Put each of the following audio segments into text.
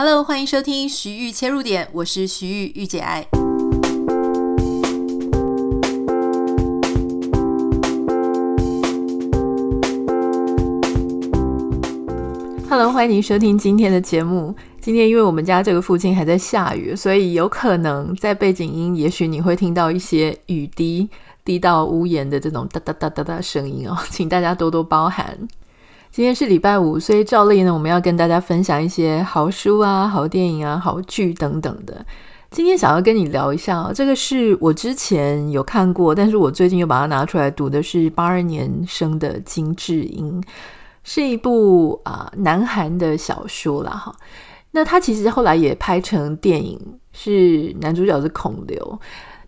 Hello，欢迎收听徐玉切入点，我是徐玉御姐爱。Hello，欢迎您收听今天的节目。今天因为我们家这个附近还在下雨，所以有可能在背景音，也许你会听到一些雨滴滴到屋檐的这种哒哒哒哒哒声音哦，请大家多多包涵。今天是礼拜五，所以照例呢，我们要跟大家分享一些好书啊、好电影啊、好剧等等的。今天想要跟你聊一下哦，这个是我之前有看过，但是我最近又把它拿出来读的是八二年生的金智英，是一部啊、南韩的小说啦哈。那它其实后来也拍成电影，是男主角是孔刘。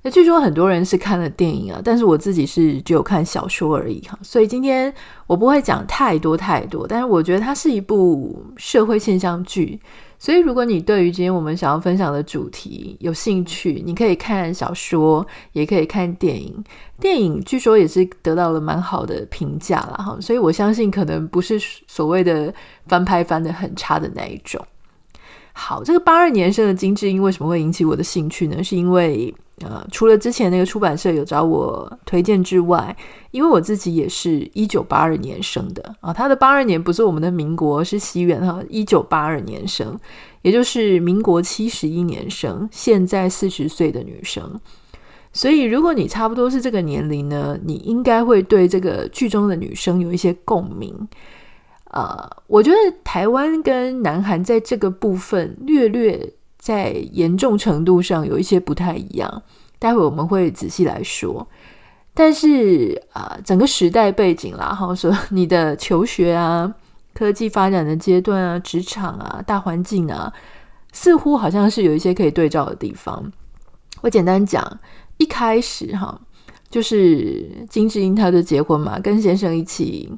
那据说很多人是看了电影啊，但是我自己是只有看小说而已哈，所以今天我不会讲太多太多，但是我觉得它是一部社会现象剧，所以如果你对于今天我们想要分享的主题有兴趣，你可以看小说，也可以看电影。电影据说也是得到了蛮好的评价啦哈，所以我相信可能不是所谓的翻拍翻得很差的那一种。好，这个八二年生的金智英为什么会引起我的兴趣呢？是因为呃，除了之前那个出版社有找我推荐之外，因为我自己也是一九八二年生的啊，他的八二年不是我们的民国，是西元哈，一九八二年生，也就是民国七十一年生，现在四十岁的女生。所以，如果你差不多是这个年龄呢，你应该会对这个剧中的女生有一些共鸣。呃，我觉得台湾跟南韩在这个部分略略。在严重程度上有一些不太一样，待会我们会仔细来说。但是啊、整个时代背景啦，哈，说你的求学啊、科技发展的阶段啊、职场啊、大环境啊，似乎好像是有一些可以对照的地方。我简单讲，一开始哈，就是金智英她的结婚嘛，跟先生一起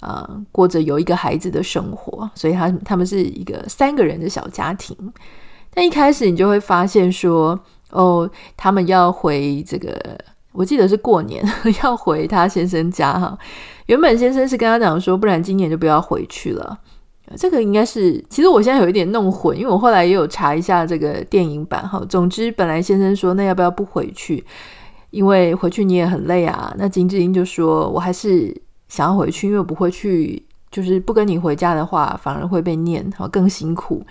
啊、呃、过着有一个孩子的生活，所以他他们是一个三个人的小家庭。那一开始你就会发现说，哦，他们要回这个，我记得是过年 要回他先生家哈。原本先生是跟他讲说，不然今年就不要回去了。这个应该是，其实我现在有一点弄混，因为我后来也有查一下这个电影版哈。总之，本来先生说，那要不要不回去？因为回去你也很累啊。那金智英就说，我还是想要回去，因为不会去，就是不跟你回家的话，反而会被念，好更辛苦。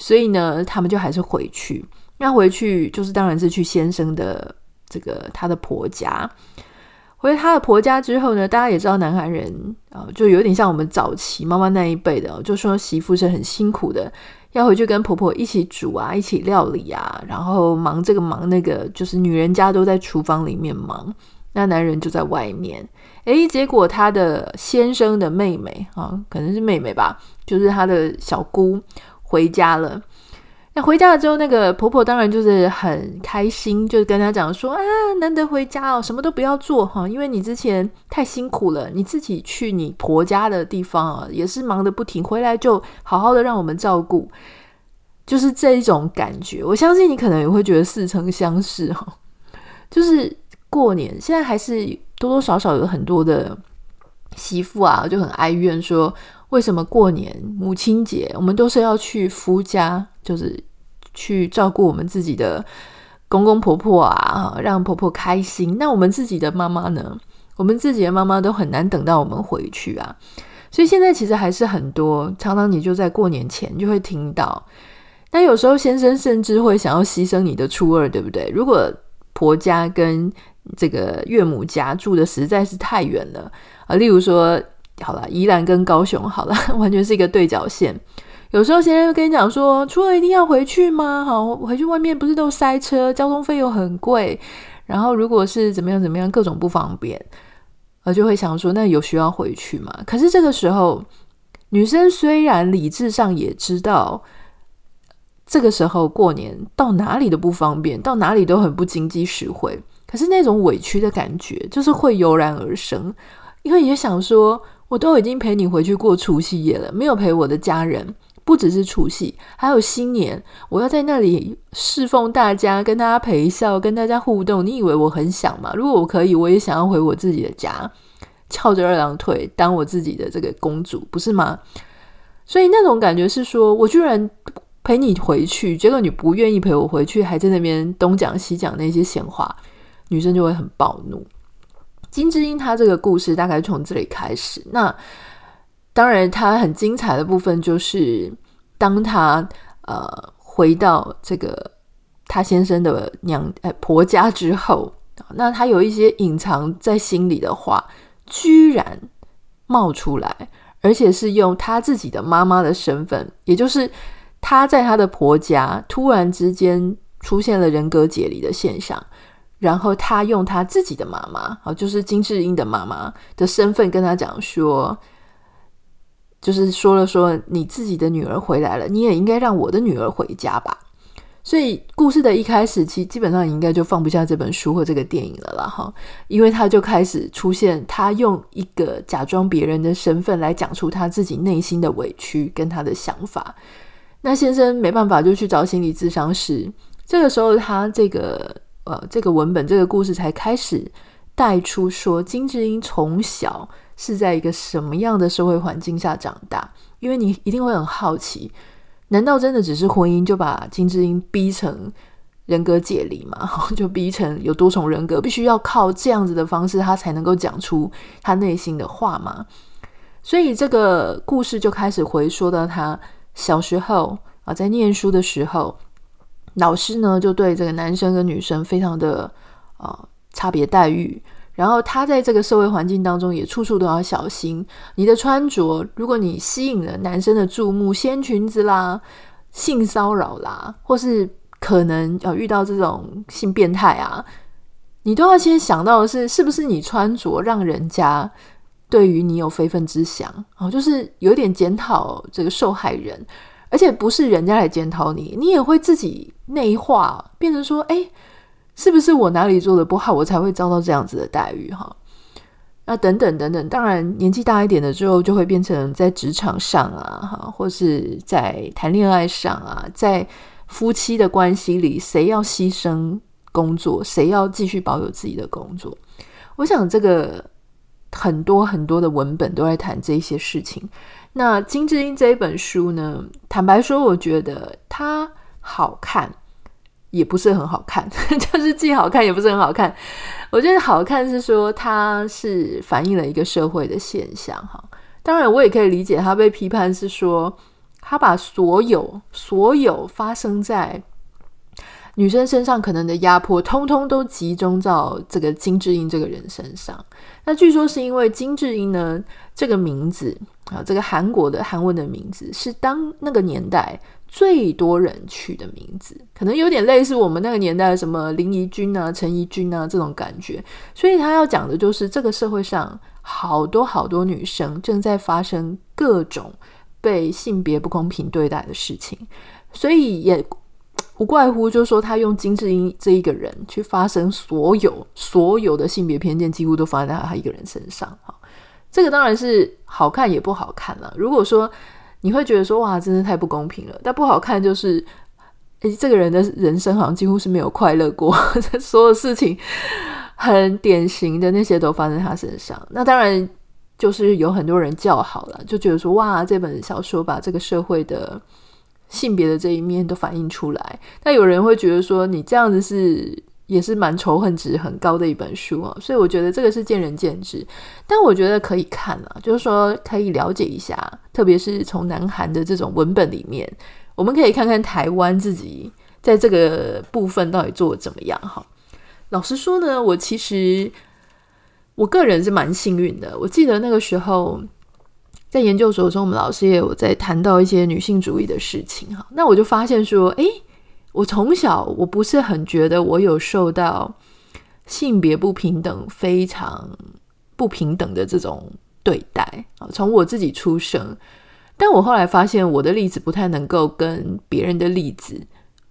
所以呢，他们就还是回去。那回去就是，当然是去先生的这个他的婆家。回他的婆家之后呢，大家也知道，南韩人啊，就有点像我们早期妈妈那一辈的，就说媳妇是很辛苦的，要回去跟婆婆一起煮啊，一起料理啊，然后忙这个忙那个，就是女人家都在厨房里面忙，那男人就在外面。诶，结果他的先生的妹妹啊，可能是妹妹吧，就是他的小姑。回家了，那回家了之后，那个婆婆当然就是很开心，就跟她讲说啊，难得回家哦，什么都不要做哈，因为你之前太辛苦了，你自己去你婆家的地方啊，也是忙得不停，回来就好好的让我们照顾，就是这一种感觉。我相信你可能也会觉得似曾相识哈，就是过年现在还是多多少少有很多的媳妇啊，就很哀怨说。为什么过年母亲节我们都是要去夫家，就是去照顾我们自己的公公婆婆啊，让婆婆开心。那我们自己的妈妈呢？我们自己的妈妈都很难等到我们回去啊。所以现在其实还是很多，常常你就在过年前就会听到。那有时候先生甚至会想要牺牲你的初二，对不对？如果婆家跟这个岳母家住的实在是太远了啊，例如说。好了，宜兰跟高雄好了，完全是一个对角线。有时候先生会跟你讲说，出了一定要回去吗？好，回去外面不是都塞车，交通费又很贵，然后如果是怎么样怎么样，各种不方便，我就会想说，那有需要回去吗？可是这个时候，女生虽然理智上也知道，这个时候过年到哪里都不方便，到哪里都很不经济实惠，可是那种委屈的感觉就是会油然而生，因为也想说。我都已经陪你回去过除夕夜了，没有陪我的家人。不只是除夕，还有新年，我要在那里侍奉大家，跟大家陪笑，跟大家互动。你以为我很想吗？如果我可以，我也想要回我自己的家，翘着二郎腿当我自己的这个公主，不是吗？所以那种感觉是说，我居然陪你回去，结果你不愿意陪我回去，还在那边东讲西讲那些闲话，女生就会很暴怒。金智英她这个故事大概从这里开始。那当然，她很精彩的部分就是，当她呃回到这个她先生的娘哎婆家之后，那她有一些隐藏在心里的话，居然冒出来，而且是用她自己的妈妈的身份，也就是。她在她的婆家突然之间出现了人格解离的现象，然后他用他自己的妈妈，啊，就是金智英的妈妈的身份跟他讲说，就是说了说你自己的女儿回来了，你也应该让我的女儿回家吧。所以故事的一开始，其基本上应该就放不下这本书或这个电影了啦，哈，因为他就开始出现，他用一个假装别人的身份来讲出他自己内心的委屈跟他的想法。那先生没办法，就去找心理咨商师。这个时候，他这个呃，这个文本，这个故事才开始带出说，金智英从小是在一个什么样的社会环境下长大？因为你一定会很好奇，难道真的只是婚姻就把金智英逼成人格解离吗？就逼成有多重人格，必须要靠这样子的方式，他才能够讲出他内心的话吗？所以这个故事就开始回说到他。小时候啊，在念书的时候，老师呢就对这个男生跟女生非常的、呃、差别待遇。然后他在这个社会环境当中也处处都要小心。你的穿着，如果你吸引了男生的注目，掀裙子啦、性骚扰啦，或是可能要遇到这种性变态啊，你都要先想到的是，是不是你穿着让人家。对于你有非分之想哦，就是有点检讨这个受害人，而且不是人家来检讨你，你也会自己内化，变成说，哎，是不是我哪里做的不好，我才会遭到这样子的待遇哈？那等等等等，当然年纪大一点的之后，就会变成在职场上啊，哈，或是在谈恋爱上啊，在夫妻的关系里，谁要牺牲工作，谁要继续保有自己的工作？我想这个。很多很多的文本都在谈这些事情。那金智英这一本书呢，坦白说，我觉得它好看，也不是很好看，就是既好看也不是很好看。我觉得好看是说它是反映了一个社会的现象哈。当然，我也可以理解他被批判是说他把所有所有发生在。女生身上可能的压迫，通通都集中到这个金智英这个人身上。那据说是因为金智英呢，这个名字啊，这个韩国的韩文的名字是当那个年代最多人取的名字，可能有点类似我们那个年代什么林怡君啊、陈怡君啊这种感觉。所以他要讲的就是这个社会上好多好多女生正在发生各种被性别不公平对待的事情，所以也。不怪乎，就是说他用金智英这一个人去发生所有所有的性别偏见，几乎都发生在他一个人身上。哈，这个当然是好看也不好看了。如果说你会觉得说哇，真的太不公平了，但不好看就是，诶，这个人的人生好像几乎是没有快乐过，所有事情很典型的那些都发生在他身上。那当然就是有很多人叫好了，就觉得说哇，这本小说把这个社会的。性别的这一面都反映出来，但有人会觉得说你这样子是也是蛮仇恨值很高的一本书啊，所以我觉得这个是见仁见智，但我觉得可以看啊，就是说可以了解一下，特别是从南韩的这种文本里面，我们可以看看台湾自己在这个部分到底做的怎么样哈。老实说呢，我其实我个人是蛮幸运的，我记得那个时候。在研究所中，我们老师也有在谈到一些女性主义的事情哈。那我就发现说，诶，我从小我不是很觉得我有受到性别不平等、非常不平等的这种对待啊。从我自己出生，但我后来发现我的例子不太能够跟别人的例子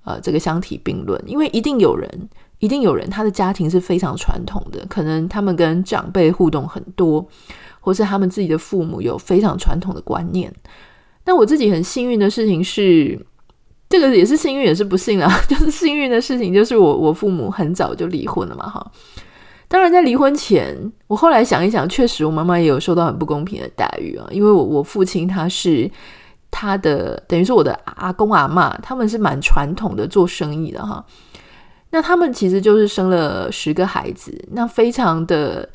呃这个相提并论，因为一定有人，一定有人他的家庭是非常传统的，可能他们跟长辈互动很多。或是他们自己的父母有非常传统的观念，那我自己很幸运的事情是，这个也是幸运也是不幸啊。就是幸运的事情就是我我父母很早就离婚了嘛，哈。当然在离婚前，我后来想一想，确实我妈妈也有受到很不公平的待遇啊，因为我我父亲他是他的等于是我的阿公阿嬷，他们是蛮传统的做生意的哈。那他们其实就是生了十个孩子，那非常的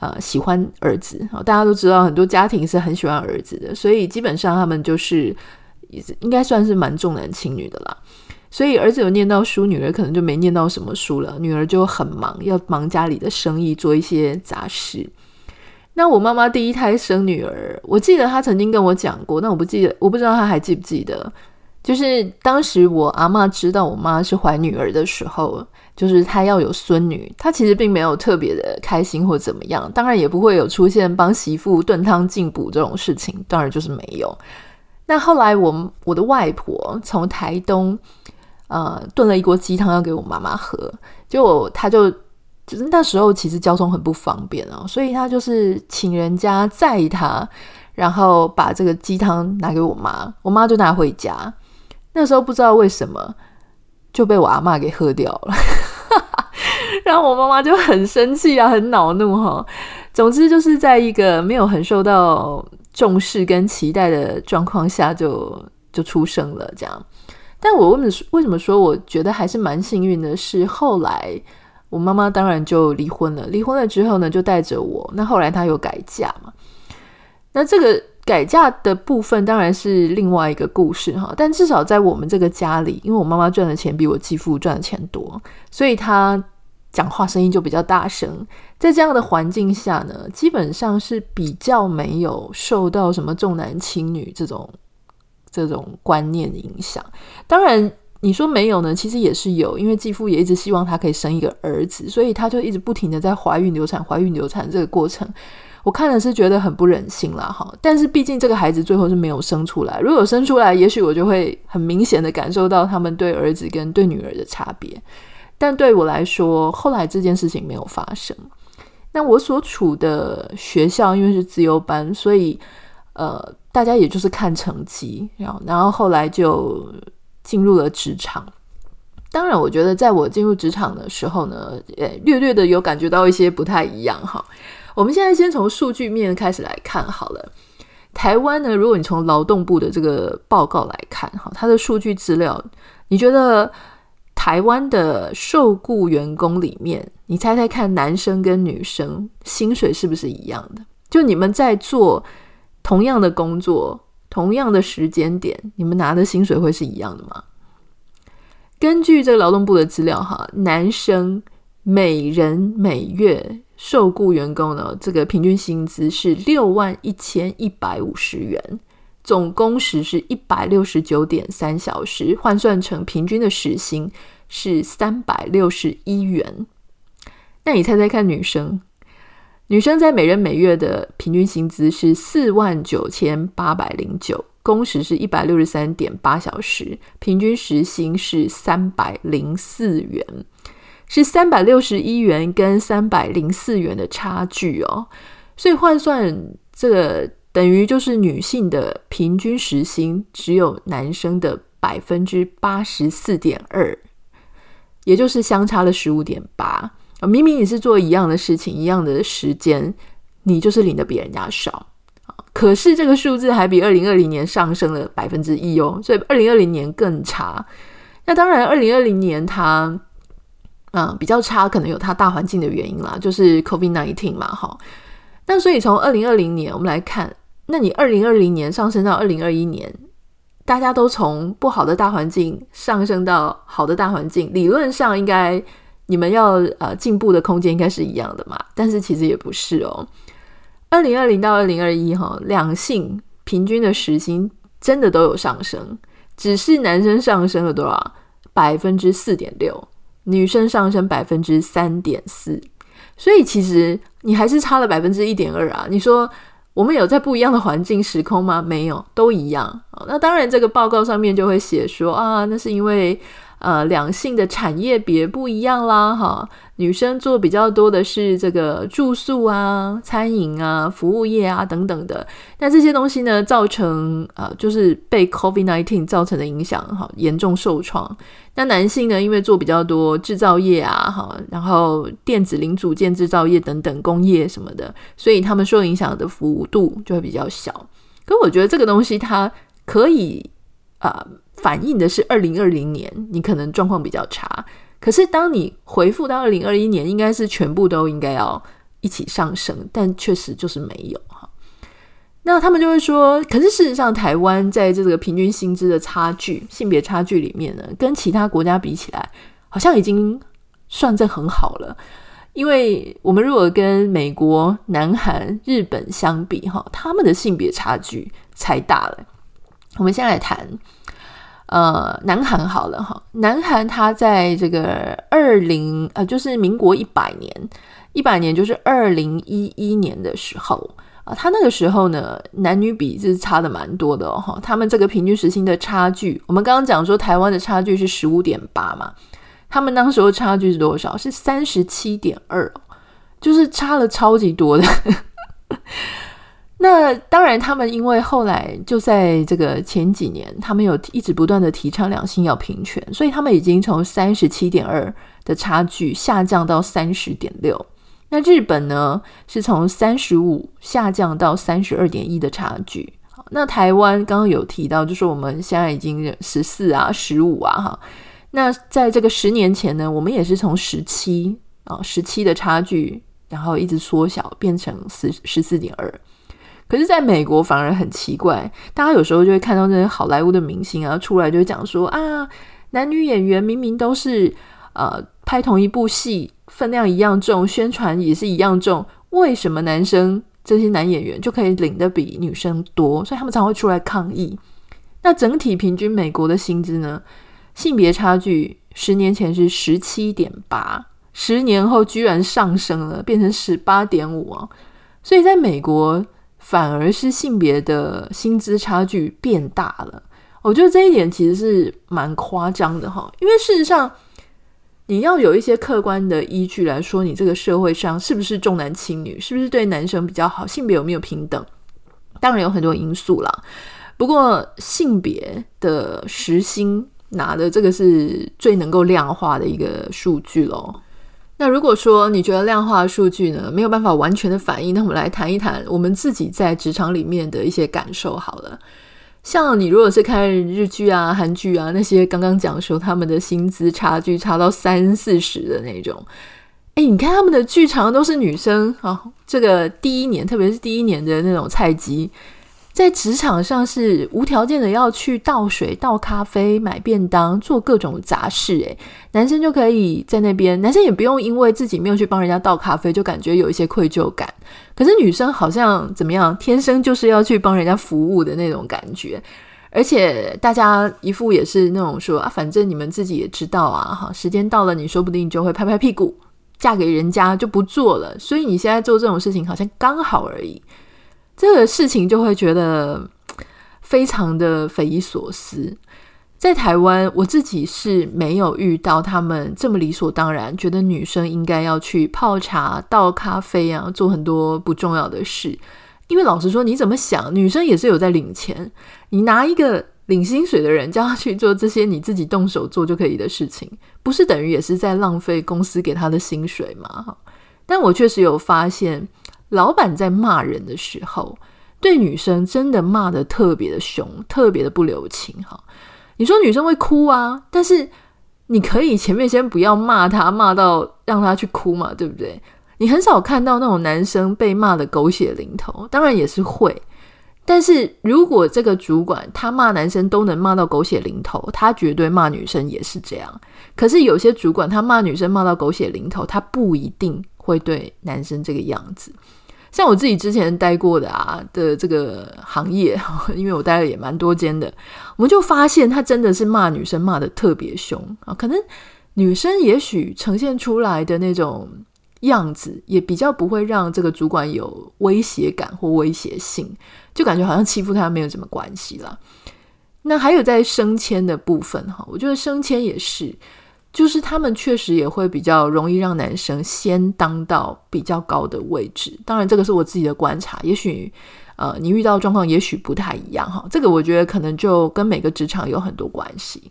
呃喜欢儿子。大家都知道很多家庭是很喜欢儿子的，所以基本上他们就是应该算是蛮重男轻女的啦。所以儿子有念到书，女儿可能就没念到什么书了。女儿就很忙，要忙家里的生意，做一些杂事。那我妈妈第一胎生女儿，我记得她曾经跟我讲过，但我不记得，我不知道她还记不记得。就是当时我阿嬷知道我妈是怀女儿的时候，就是他要有孙女，他其实并没有特别的开心或怎么样，当然也不会有出现帮媳妇炖汤进补这种事情，当然就是没有。那后来我我的外婆从台东呃炖了一锅鸡汤要给我妈妈喝，结果她就就是那时候其实交通很不方便哦，所以她就是请人家载她，然后把这个鸡汤拿给我妈，我妈就拿回家。那时候不知道为什么就被我阿嬷给喝掉了，然后我妈妈就很生气啊，很恼怒哈。总之就是在一个没有很受到重视跟期待的状况下就就出生了这样。但我为什么为什么说我觉得还是蛮幸运的是，后来我妈妈当然就离婚了，离婚了之后呢就带着我。那后来她有改嫁嘛？那这个。改嫁的部分当然是另外一个故事哈，但至少在我们这个家里，因为我妈妈赚的钱比我继父赚的钱多，所以她讲话声音就比较大声。在这样的环境下呢，基本上是比较没有受到什么重男轻女这种这种观念影响。当然，你说没有呢，其实也是有，因为继父也一直希望她可以生一个儿子，所以她就一直不停的在怀孕流产、怀孕流产这个过程。我看了是觉得很不忍心啦，哈！但是毕竟这个孩子最后是没有生出来，如果生出来，也许我就会很明显的感受到他们对儿子跟对女儿的差别。但对我来说，后来这件事情没有发生。那我所处的学校因为是自由班，所以呃，大家也就是看成绩，然后然后后来就进入了职场。当然，我觉得在我进入职场的时候呢，也略略的有感觉到一些不太一样，哈。我们现在先从数据面开始来看好了。台湾呢，如果你从劳动部的这个报告来看，哈，它的数据资料，你觉得台湾的受雇员工里面，你猜猜看，男生跟女生薪水是不是一样的？就你们在做同样的工作，同样的时间点，你们拿的薪水会是一样的吗？根据这个劳动部的资料，哈，男生每人每月。受雇员工呢，这个平均薪资是六万一千一百五十元，总工时是一百六十九点三小时，换算成平均的时薪是三百六十一元。那你猜猜看，女生，女生在每人每月的平均薪资是四万九千八百零九，工时是一百六十三点八小时，平均时薪是三百零四元。是三百六十一元跟三百零四元的差距哦，所以换算这个等于就是女性的平均时薪只有男生的百分之八十四点二，也就是相差了十五点八。明明你是做一样的事情，一样的时间，你就是领的比人家少。可是这个数字还比二零二零年上升了百分之一哦，所以二零二零年更差。那当然，二零二零年它。嗯，比较差，可能有它大环境的原因啦，就是 COVID-19 嘛，哈。那所以从二零二零年我们来看，那你二零二零年上升到二零二一年，大家都从不好的大环境上升到好的大环境，理论上应该你们要呃进步的空间应该是一样的嘛，但是其实也不是哦。二零二零到二零二一哈，两性平均的时薪真的都有上升，只是男生上升了多少？百分之四点六。女生上升百分之三点四，所以其实你还是差了百分之一点二啊！你说我们有在不一样的环境时空吗？没有，都一样。那当然，这个报告上面就会写说啊，那是因为。呃，两性的产业别不一样啦，哈，女生做比较多的是这个住宿啊、餐饮啊、服务业啊等等的，那这些东西呢，造成呃，就是被 COVID-19 造成的影响，哈，严重受创。那男性呢，因为做比较多制造业啊，哈，然后电子零组件制造业等等工业什么的，所以他们受影响的幅度就会比较小。可我觉得这个东西它。可以啊、反映的是二零二零年你可能状况比较差，可是当你回复到二零二一年，应该是全部都应该要一起上升，但确实就是没有哈。那他们就会说，可是事实上，台湾在这个平均薪资的差距、性别差距里面呢，跟其他国家比起来，好像已经算是很好了。因为我们如果跟美国、南韩、日本相比，哈，他们的性别差距才大了。我们先来谈，呃，南韩好了，哈，南韩它在这个二零，呃，就是民国一百年，一百年就是二零一一年的时候啊，他那个时候呢，男女比是差的蛮多的哦，他们这个平均时薪的差距，我们刚刚讲说台湾的差距是十五点八嘛。他们当时候差距是多少？是三十七点二，就是差了超级多的。那当然，他们因为后来就在这个前几年，他们有一直不断的提倡两性要平权，所以他们已经从三十七点二的差距下降到三十点六。那日本呢，是从三十五下降到三十二点一的差距。那台湾刚刚有提到，就是我们现在已经十四啊，十五啊，哈。那在这个十年前呢，我们也是从十七啊十七的差距，然后一直缩小变成十十四点二。可是，在美国反而很奇怪，大家有时候就会看到那些好莱坞的明星啊出来就讲说啊，男女演员明明都是呃拍同一部戏，分量一样重，宣传也是一样重，为什么男生这些男演员就可以领得比女生多？所以他们常会出来抗议。那整体平均美国的薪资呢？性别差距十年前是十七点八，十年后居然上升了，变成十八点五啊！所以在美国反而是性别的薪资差距变大了。我觉得这一点其实是蛮夸张的哈，因为事实上你要有一些客观的依据来说，你这个社会上是不是重男轻女，是不是对男生比较好，性别有没有平等，当然有很多因素啦。不过性别的时薪。拿的这个是最能够量化的一个数据喽。那如果说你觉得量化数据呢没有办法完全的反映，那我们来谈一谈我们自己在职场里面的一些感受好了。像你如果是看日剧啊、韩剧啊那些，刚刚讲说他们的薪资差距差到三四十的那种，哎，你看他们的剧场都是女生啊，这个第一年，特别是第一年的那种菜鸡。在职场上是无条件的要去倒水、倒咖啡、买便当、做各种杂事。诶，男生就可以在那边，男生也不用因为自己没有去帮人家倒咖啡，就感觉有一些愧疚感。可是女生好像怎么样，天生就是要去帮人家服务的那种感觉。而且大家一副也是那种说啊，反正你们自己也知道啊，哈，时间到了，你说不定就会拍拍屁股嫁给人家就不做了。所以你现在做这种事情，好像刚好而已。这个事情就会觉得 非常的匪夷所思。在台湾，我自己是没有遇到他们这么理所当然，觉得女生应该要去泡茶、倒咖啡啊，做很多不重要的事。因为老实说，你怎么想，女生也是有在领钱。你拿一个领薪水的人叫他去做这些你自己动手做就可以的事情，不是等于也是在浪费公司给他的薪水吗？但我确实有发现。老板在骂人的时候，对女生真的骂得特别的凶，特别的不留情哈。你说女生会哭啊，但是你可以前面先不要骂他，骂到让他去哭嘛，对不对？你很少看到那种男生被骂的狗血淋头，当然也是会。但是如果这个主管他骂男生都能骂到狗血淋头，他绝对骂女生也是这样。可是有些主管他骂女生骂到狗血淋头，他不一定会对男生这个样子。像我自己之前待过的啊的这个行业，因为我待了也蛮多间的，我们就发现他真的是骂女生骂得特别凶啊，可能女生也许呈现出来的那种样子，也比较不会让这个主管有威胁感或威胁性，就感觉好像欺负他没有什么关系了。那还有在升迁的部分哈，我觉得升迁也是。就是他们确实也会比较容易让男生先当到比较高的位置，当然这个是我自己的观察，也许呃你遇到的状况也许不太一样哈，这个我觉得可能就跟每个职场有很多关系。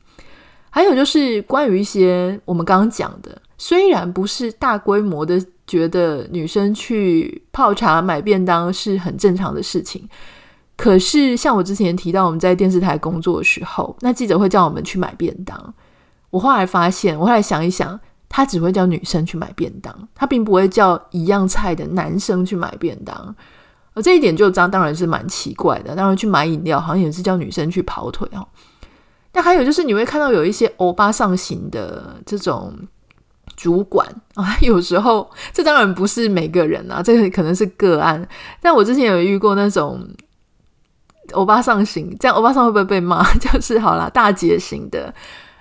还有就是关于一些我们刚刚讲的，虽然不是大规模的觉得女生去泡茶买便当是很正常的事情，可是像我之前提到，我们在电视台工作的时候，那记者会叫我们去买便当。我后来发现，我后来想一想，他只会叫女生去买便当，他并不会叫一样菜的男生去买便当。而这一点就当当然是蛮奇怪的。当然去买饮料，好像也是叫女生去跑腿哦。那还有就是，你会看到有一些欧巴上行的这种主管 啊，有时候这当然不是每个人啊，这个可能是个案。但我之前有遇过那种欧巴上行，这样欧巴上会不会被骂？就是好啦，大姐型的。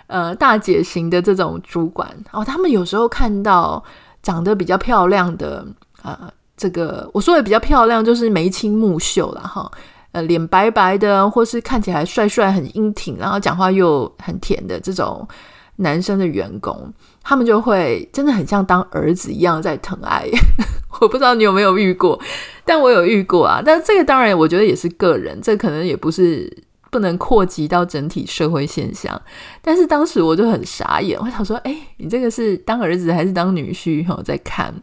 呃，大姐型的这种主管哦，他们有时候看到长得比较漂亮的，呃，这个我说的比较漂亮，就是眉清目秀了哈，呃，脸白白的，或是看起来帅帅、很英挺，然后讲话又很甜的这种男生的员工，他们就会真的很像当儿子一样在疼爱。我不知道你有没有遇过，但我有遇过啊。但这个当然，我觉得也是个人，这可能也不是。不能扩及到整体社会现象，但是当时我就很傻眼，我想说，哎，你这个是当儿子还是当女婿？哈，在看。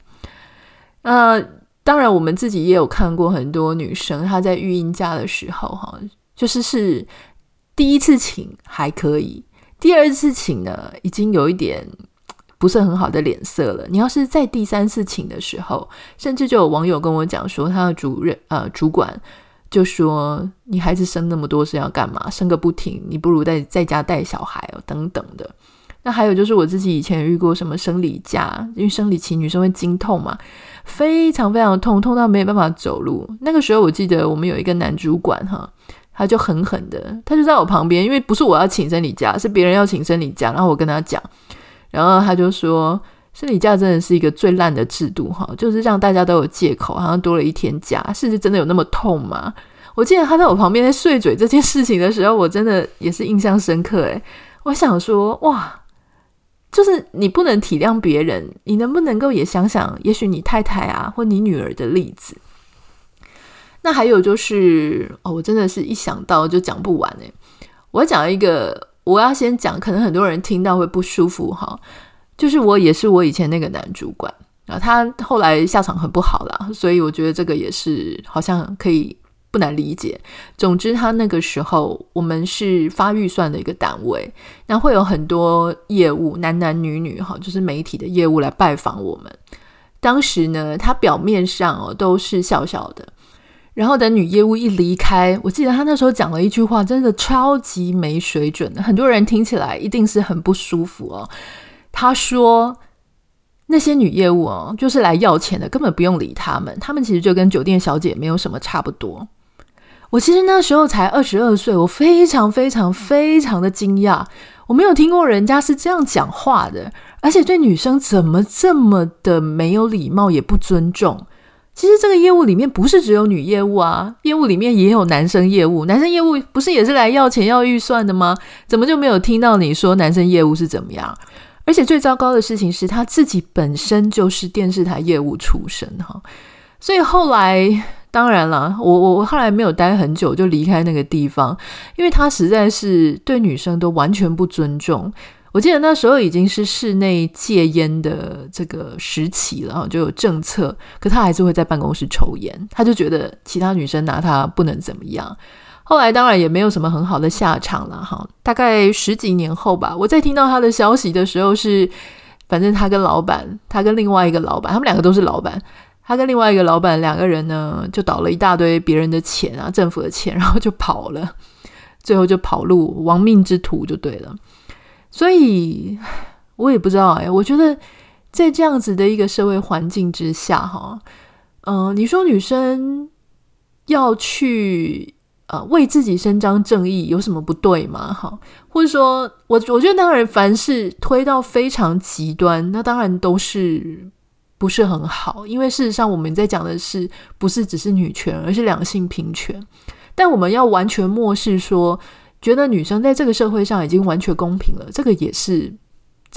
呃，当然，我们自己也有看过很多女生，她在育婴假的时候，哈，就是是第一次请还可以，第二次请呢，已经有一点不是很好的脸色了。你要是在第三次请的时候，甚至就有网友跟我讲说，他的主任呃主管。就说你孩子生那么多是要干嘛？生个不停，你不如在在家带小孩哦，等等的。那还有就是我自己以前遇过什么生理假，因为生理期女生会经痛嘛，非常非常痛，痛到没有办法走路。那个时候我记得我们有一个男主管哈，他就狠狠的，他就在我旁边，因为不是我要请生理假，是别人要请生理假，然后我跟他讲，然后他就说生理假真的是一个最烂的制度哈，就是让大家都有借口，好像多了一天假，事实真的有那么痛吗？我记得他在我旁边在碎嘴这件事情的时候，我真的也是印象深刻。诶，我想说，哇，就是你不能体谅别人，你能不能够也想想，也许你太太啊，或你女儿的例子。那还有就是，哦，我真的是一想到就讲不完诶。我讲一个，我要先讲，可能很多人听到会不舒服哈。就是我也是我以前那个男主管啊，他后来下场很不好啦，所以我觉得这个也是好像可以。不难理解。总之，他那个时候我们是发预算的一个单位，那会有很多业务，男男女女哈，就是媒体的业务来拜访我们。当时呢，他表面上哦都是笑笑的，然后等女业务一离开，我记得他那时候讲了一句话，真的超级没水准的，很多人听起来一定是很不舒服哦。他说：“那些女业务哦，就是来要钱的，根本不用理他们，他们其实就跟酒店小姐没有什么差不多。”我其实那时候才二十二岁，我非常非常非常的惊讶，我没有听过人家是这样讲话的，而且对女生怎么这么的没有礼貌，也不尊重。其实这个业务里面不是只有女业务啊，业务里面也有男生业务，男生业务不是也是来要钱要预算的吗？怎么就没有听到你说男生业务是怎么样？而且最糟糕的事情是他自己本身就是电视台业务出身哈，所以后来。当然了，我我我后来没有待很久就离开那个地方，因为他实在是对女生都完全不尊重。我记得那时候已经是室内戒烟的这个时期了，就有政策，可他还是会在办公室抽烟，他就觉得其他女生拿他不能怎么样。后来当然也没有什么很好的下场了哈。大概十几年后吧，我在听到他的消息的时候是，反正他跟老板，他跟另外一个老板，他们两个都是老板。他跟另外一个老板两个人呢，就倒了一大堆别人的钱啊，政府的钱，然后就跑了，最后就跑路，亡命之徒就对了。所以我也不知道哎，我觉得在这样子的一个社会环境之下，哈，嗯，你说女生要去呃为自己伸张正义，有什么不对吗？哈，或者说我我觉得当然，凡事推到非常极端，那当然都是。不是很好，因为事实上我们在讲的是不是只是女权，而是两性平权。但我们要完全漠视说，觉得女生在这个社会上已经完全公平了，这个也是，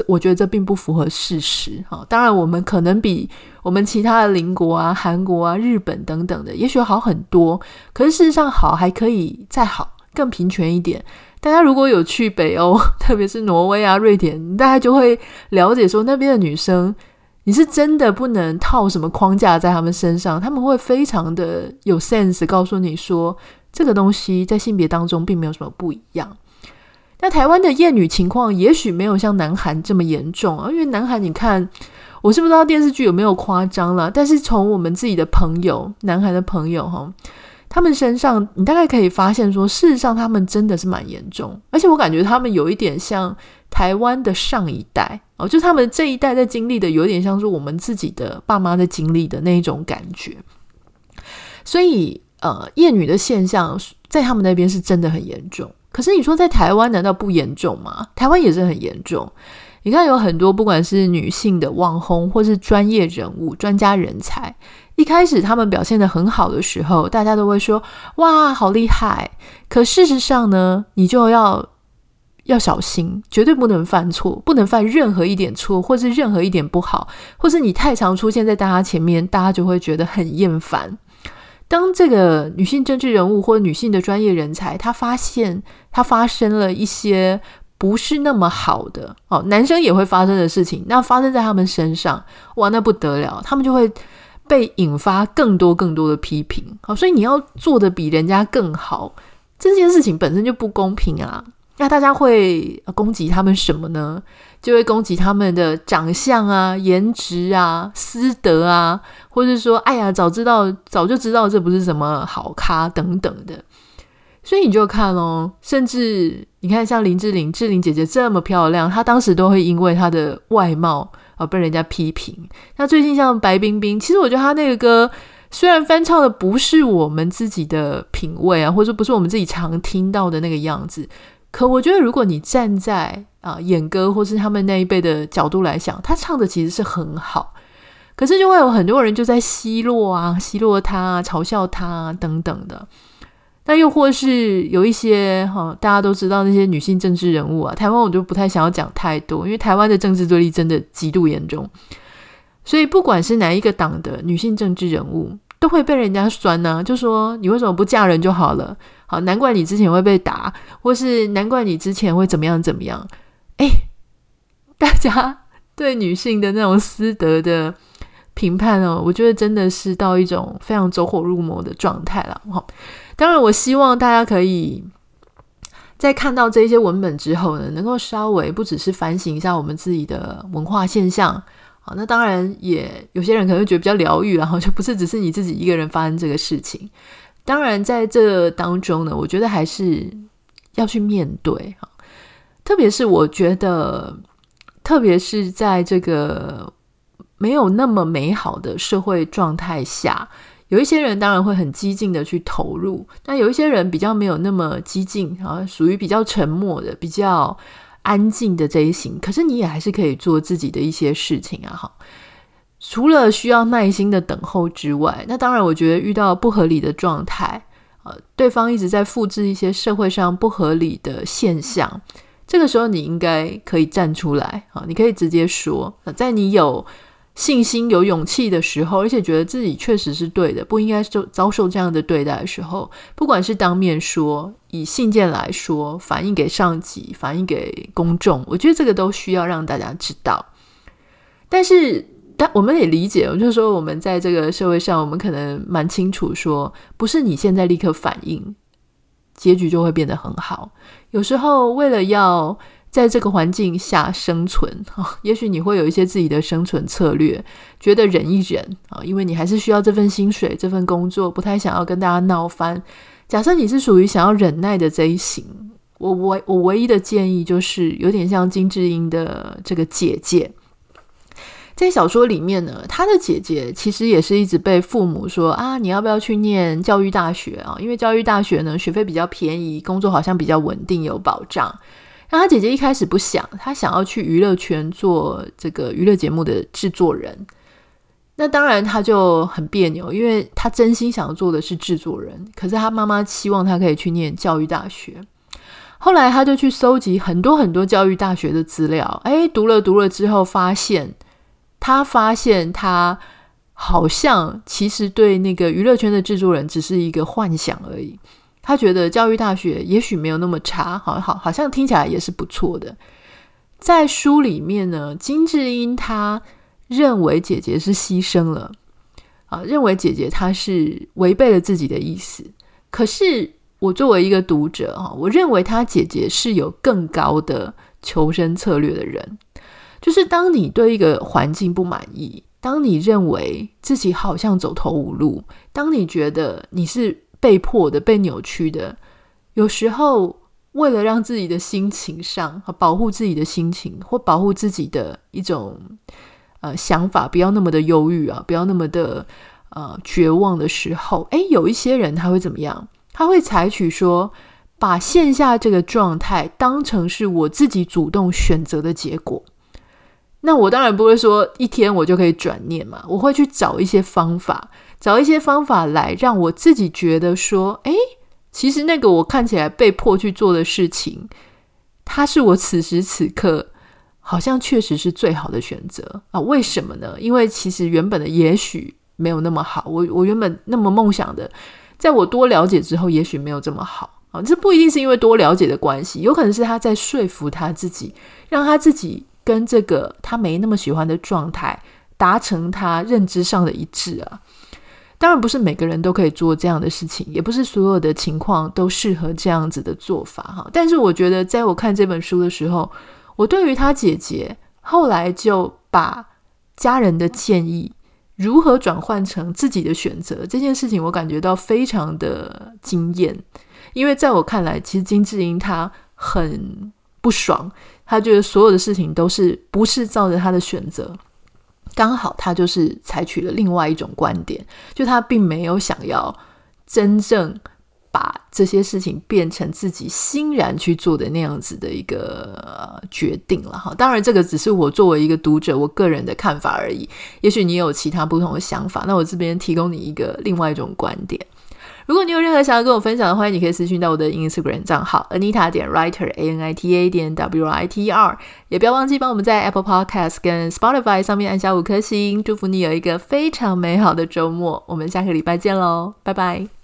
我觉得这并不符合事实。哈，当然我们可能比我们其他的邻国啊、韩国啊、日本等等的，也许好很多。可是事实上好还可以再好，更平权一点。大家如果有去北欧，特别是挪威啊、瑞典，大家就会了解说那边的女生。你是真的不能套什么框架在他们身上，他们会非常的有 sense，告诉你说这个东西在性别当中并没有什么不一样。那台湾的厌女情况也许没有像南韩这么严重啊，因为南韩你看，我是不知道电视剧有没有夸张了，但是从我们自己的朋友，南韩的朋友哈。他们身上，你大概可以发现说，事实上他们真的是蛮严重，而且我感觉他们有一点像台湾的上一代哦，就他们这一代在经历的，有点像是我们自己的爸妈在经历的那一种感觉。所以，呃，厌女的现象在他们那边是真的很严重。可是你说在台湾难道不严重吗？台湾也是很严重。你看，有很多不管是女性的网红，或是专业人物、专家人才。一开始他们表现得很好的时候，大家都会说：“哇，好厉害！”可事实上呢，你就要要小心，绝对不能犯错，不能犯任何一点错，或是任何一点不好，或是你太常出现在大家前面，大家就会觉得很厌烦。当这个女性政治人物或女性的专业人才，她发现她发生了一些不是那么好的哦，男生也会发生的事情，那发生在他们身上，哇，那不得了，他们就会。被引发更多更多的批评，好，所以你要做得比人家更好，这件事情本身就不公平啊。那大家会攻击他们什么呢？就会攻击他们的长相啊、颜值啊、私德啊，或者说，哎呀，早知道早就知道这不是什么好咖等等的。所以你就看哦，甚至你看像林志玲，志玲姐姐这么漂亮，她当时都会因为她的外貌。啊，被人家批评。那最近像白冰冰，其实我觉得她那个歌虽然翻唱的不是我们自己的品味啊，或者说不是我们自己常听到的那个样子，可我觉得如果你站在啊演歌或是他们那一辈的角度来想，他唱的其实是很好。可是就会有很多人就在奚落啊、奚落他啊、嘲笑他啊等等的。那又或是有一些哈，大家都知道那些女性政治人物啊，台湾我就不太想要讲太多，因为台湾的政治对立真的极度严重，所以不管是哪一个党的女性政治人物，都会被人家酸呢、就说你为什么不嫁人就好了？好，难怪你之前会被打，或是难怪你之前会怎么样怎么样？哎，大家 对女性的那种私德的评判哦，我觉得真的是到一种非常走火入魔的状态了，哈。当然，我希望大家可以在看到这些文本之后呢，能够稍微不只是反省一下我们自己的文化现象。好，那当然也有些人可能会觉得比较疗愈，然后就不是只是你自己一个人发生这个事情。当然，在这当中呢，我觉得还是要去面对哈，特别是我觉得，特别是在这个没有那么美好的社会状态下。有一些人当然会很激进的去投入，但有一些人比较没有那么激进啊，属于比较沉默的、比较安静的这一型。可是你也还是可以做自己的一些事情啊，哈。除了需要耐心的等候之外，那当然我觉得遇到不合理的状态，呃，对方一直在复制一些社会上不合理的现象，这个时候你应该可以站出来啊，你可以直接说，在你有。信心有勇气的时候，而且觉得自己确实是对的，不应该受遭受这样的对待的时候，不管是当面说，以信件来说，反映给上级，反映给公众，我觉得这个都需要让大家知道。但是，但我们也理解，就是说我们在这个社会上，我们可能蛮清楚说，不是你现在立刻反应，结局就会变得很好。有时候为了要。在这个环境下生存啊，也许你会有一些自己的生存策略，觉得忍一忍啊，因为你还是需要这份薪水、这份工作，不太想要跟大家闹翻。假设你是属于想要忍耐的这一型，我我我唯一的建议就是有点像金智英的这个姐姐，在小说里面呢，他的姐姐其实也是一直被父母说啊，你要不要去念教育大学啊？因为教育大学呢，学费比较便宜，工作好像比较稳定有保障。那他姐姐一开始不想，他想要去娱乐圈做这个娱乐节目的制作人。那当然他就很别扭，因为他真心想要做的是制作人，可是他妈妈希望他可以去念教育大学。后来他就去搜集很多很多教育大学的资料，诶，读了读了之后，发现他发现他好像其实对那个娱乐圈的制作人只是一个幻想而已。他觉得教育大学也许没有那么差，好好好像听起来也是不错的。在书里面呢，金智英她认为姐姐是牺牲了啊，认为姐姐她是违背了自己的意思。可是我作为一个读者哈，我认为她姐姐是有更高的求生策略的人。就是当你对一个环境不满意，当你认为自己好像走投无路，当你觉得你是被迫的、被扭曲的，有时候为了让自己的心情上和保护自己的心情，或保护自己的一种呃想法，不要那么的忧郁啊，不要那么的呃绝望的时候，诶，有一些人他会怎么样？他会采取说，把现下这个状态当成是我自己主动选择的结果。那我当然不会说一天我就可以转念嘛，我会去找一些方法，找一些方法来让我自己觉得说，诶，其实那个我看起来被迫去做的事情，它是我此时此刻好像确实是最好的选择啊。为什么呢？因为其实原本的也许没有那么好，我我原本那么梦想的，在我多了解之后，也许没有这么好啊。这不一定是因为多了解的关系，有可能是他在说服他自己，让他自己。跟这个他没那么喜欢的状态达成他认知上的一致啊，当然不是每个人都可以做这样的事情，也不是所有的情况都适合这样子的做法哈。但是我觉得，在我看这本书的时候，我对于他姐姐后来就把家人的建议如何转换成自己的选择这件事情，我感觉到非常的惊艳，因为在我看来，其实金智英她很不爽。他觉得所有的事情都是不是照着他的选择，刚好他就是采取了另外一种观点，就他并没有想要真正把这些事情变成自己欣然去做的那样子的一个决定了哈。当然，这个只是我作为一个读者我个人的看法而已，也许你有其他不同的想法，那我这边提供你一个另外一种观点。如果你有任何想要跟我分享的，欢迎你可以私讯到我的 Instagram 账号 Anita 点 Writer A N I T A 点 W R I T E R，也不要忘记帮我们在 Apple Podcast 跟 Spotify 上面按下五颗星。祝福你有一个非常美好的周末，我们下个礼拜见喽，拜拜。